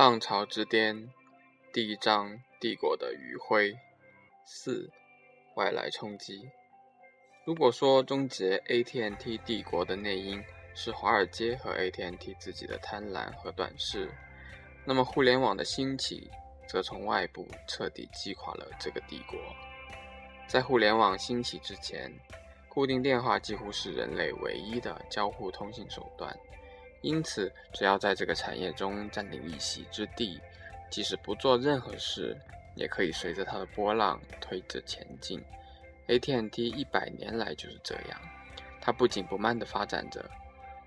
浪潮之巅，第一章帝国的余晖。四、外来冲击。如果说终结 AT&T 帝国的内因是华尔街和 AT&T 自己的贪婪和短视，那么互联网的兴起则从外部彻底击垮了这个帝国。在互联网兴起之前，固定电话几乎是人类唯一的交互通信手段。因此，只要在这个产业中占领一席之地，即使不做任何事，也可以随着它的波浪推着前进。AT&T 一百年来就是这样，它不紧不慢地发展着。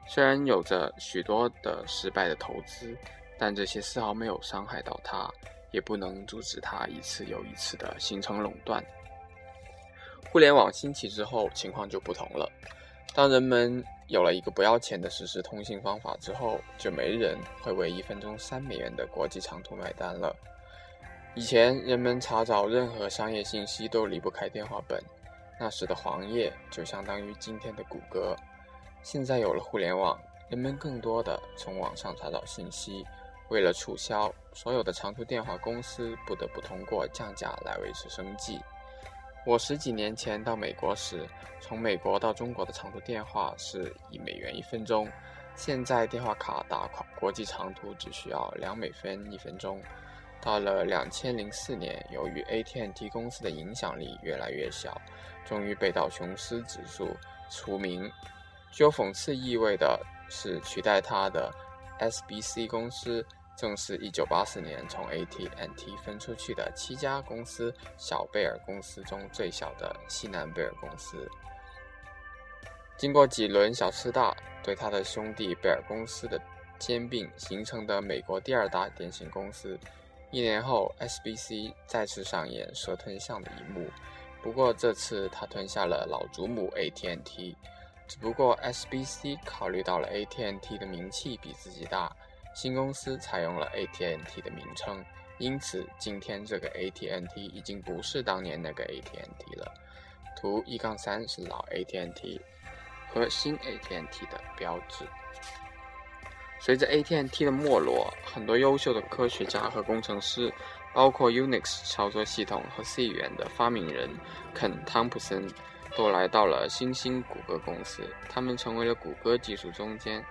虽然有着许多的失败的投资，但这些丝毫没有伤害到它，也不能阻止它一次又一次地形成垄断。互联网兴起之后，情况就不同了。当人们有了一个不要钱的实时通信方法之后，就没人会为一分钟三美元的国际长途买单了。以前人们查找任何商业信息都离不开电话本，那时的黄页就相当于今天的谷歌。现在有了互联网，人们更多的从网上查找信息。为了促销，所有的长途电话公司不得不通过降价来维持生计。我十几年前到美国时，从美国到中国的长途电话是一美元一分钟，现在电话卡打国际长途只需要两美分一分钟。到了两千零四年，由于 AT&T 公司的影响力越来越小，终于被道琼斯指数除名。具有讽刺意味的是，取代它的 SBC 公司。正是1984年从 AT&T 分出去的七家公司小贝尔公司中最小的西南贝尔公司。经过几轮小吃大对他的兄弟贝尔公司的兼并，形成的美国第二大电信公司。一年后，SBC 再次上演蛇吞象的一幕，不过这次他吞下了老祖母 AT&T。只不过 SBC 考虑到了 AT&T 的名气比自己大。新公司采用了 AT&T 的名称，因此今天这个 AT&T 已经不是当年那个 AT&T 了。图一杠三是老 AT&T 和新 AT&T 的标志。随着 AT&T 的没落，很多优秀的科学家和工程师，包括 Unix 操作系统和 C 语言的发明人肯·汤普森，都来到了新兴谷歌公司。他们成为了谷歌技术中坚。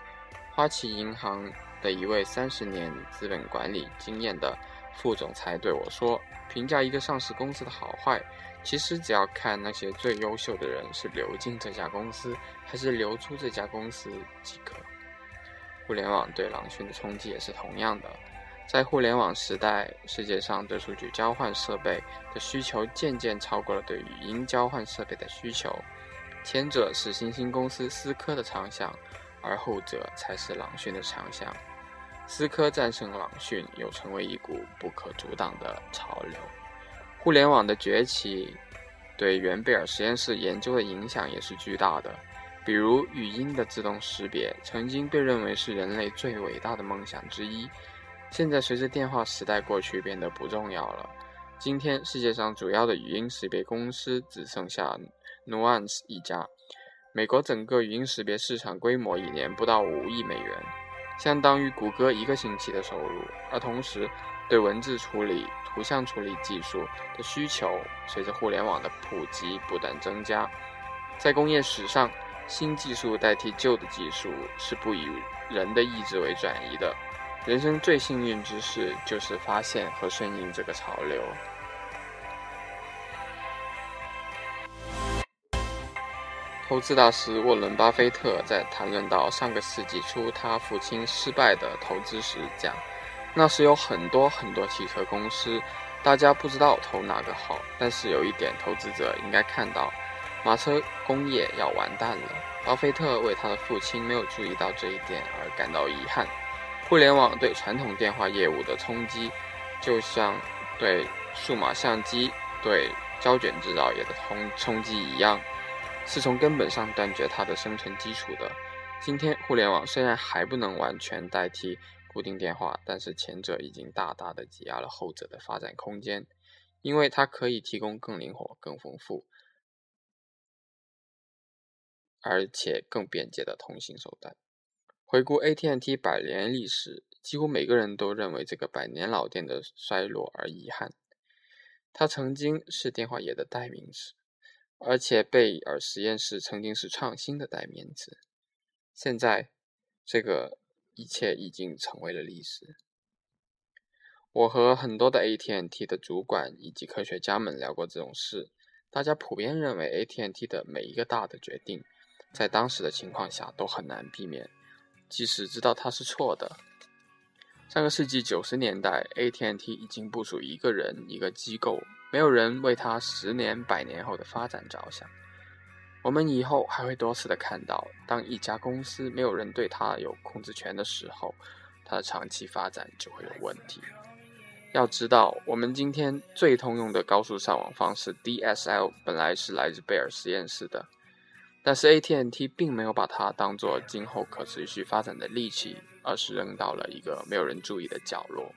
花旗银行。的一位三十年资本管理经验的副总裁对我说：“评价一个上市公司的好坏，其实只要看那些最优秀的人是流进这家公司，还是流出这家公司即可。”互联网对狼群的冲击也是同样的。在互联网时代，世界上对数据交换设备的需求渐渐超过了对语音交换设备的需求。前者是新兴公司思科的长项，而后者才是狼群的强项。思科战胜朗讯，又成为一股不可阻挡的潮流。互联网的崛起对原贝尔实验室研究的影响也是巨大的。比如，语音的自动识别曾经被认为是人类最伟大的梦想之一，现在随着电话时代过去，变得不重要了。今天，世界上主要的语音识别公司只剩下 Nuance 一家。美国整个语音识别市场规模一年不到五亿美元。相当于谷歌一个星期的收入，而同时，对文字处理、图像处理技术的需求随着互联网的普及不断增加。在工业史上，新技术代替旧的技术是不以人的意志为转移的。人生最幸运之事就是发现和顺应这个潮流。投资大师沃伦·巴菲特在谈论到上个世纪初他父亲失败的投资时讲：“那时有很多很多汽车公司，大家不知道投哪个好。但是有一点，投资者应该看到，马车工业要完蛋了。”巴菲特为他的父亲没有注意到这一点而感到遗憾。互联网对传统电话业务的冲击，就像对数码相机、对胶卷制造业的冲冲击一样。是从根本上断绝它的生存基础的。今天，互联网虽然还不能完全代替固定电话，但是前者已经大大的挤压了后者的发展空间，因为它可以提供更灵活、更丰富，而且更便捷的通信手段。回顾 AT&T 百年历史，几乎每个人都认为这个百年老店的衰落而遗憾。它曾经是电话业的代名词，而且贝尔实验室曾经是创新的代名词。现在，这个一切已经成为了历史。我和很多的 AT&T 的主管以及科学家们聊过这种事，大家普遍认为 AT&T 的每一个大的决定，在当时的情况下都很难避免，即使知道它是错的。上个世纪九十年代，AT&T 已经不属于一个人、一个机构，没有人为它十年、百年后的发展着想。我们以后还会多次的看到，当一家公司没有人对它有控制权的时候，它的长期发展就会有问题。要知道，我们今天最通用的高速上网方式 DSL 本来是来自贝尔实验室的，但是 AT&T 并没有把它当做今后可持续发展的利器，而是扔到了一个没有人注意的角落。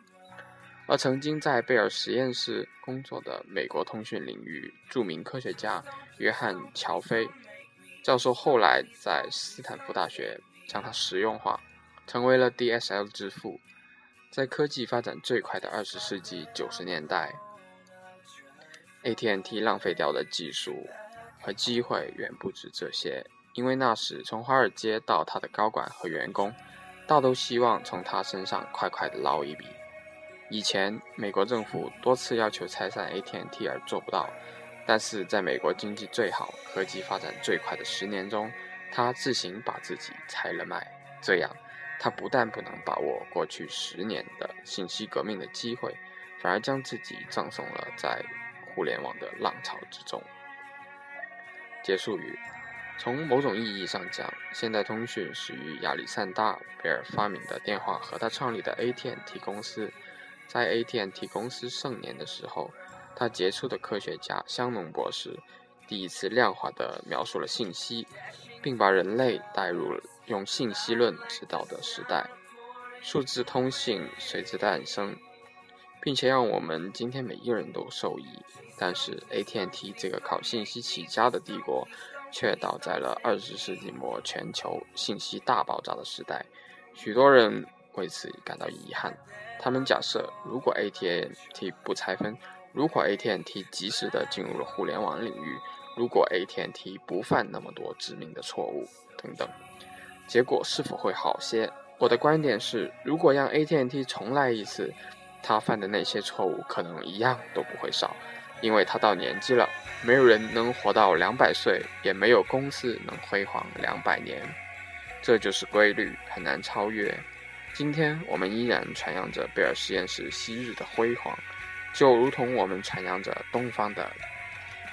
而曾经在贝尔实验室工作的美国通讯领域著名科学家约翰·乔菲教授，后来在斯坦福大学将它实用化，成为了 DSL 之父。在科技发展最快的二十世纪九十年代，AT&T 浪费掉的技术和机会远不止这些。因为那时从华尔街到他的高管和员工，大都希望从他身上快快的捞一笔。以前美国政府多次要求拆散 AT&T 而做不到，但是在美国经济最好、科技发展最快的十年中，他自行把自己拆了卖，这样。他不但不能把握过去十年的信息革命的机会，反而将自己葬送了在互联网的浪潮之中。结束语：从某种意义上讲，现代通讯始于亚历山大·贝尔发明的电话和他创立的 AT&T 公司。在 AT&T 公司盛年的时候，他杰出的科学家香农博士第一次量化地描述了信息，并把人类带入。用信息论指导的时代，数字通信随之诞生，并且让我们今天每一个人都受益。但是，AT&T 这个靠信息起家的帝国，却倒在了二十世纪末全球信息大爆炸的时代。许多人为此感到遗憾。他们假设，如果 AT&T 不拆分，如果 AT&T 及时的进入了互联网领域，如果 AT&T 不犯那么多致命的错误，等等。结果是否会好些？我的观点是，如果让 AT&T 重来一次，他犯的那些错误可能一样都不会少，因为他到年纪了，没有人能活到两百岁，也没有公司能辉煌两百年，这就是规律，很难超越。今天我们依然传扬着贝尔实验室昔日的辉煌，就如同我们传扬着东方的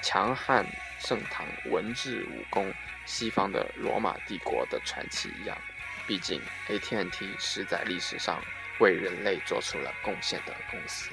强悍盛唐文治武功。西方的罗马帝国的传奇一样，毕竟 AT&T 是在历史上为人类做出了贡献的公司。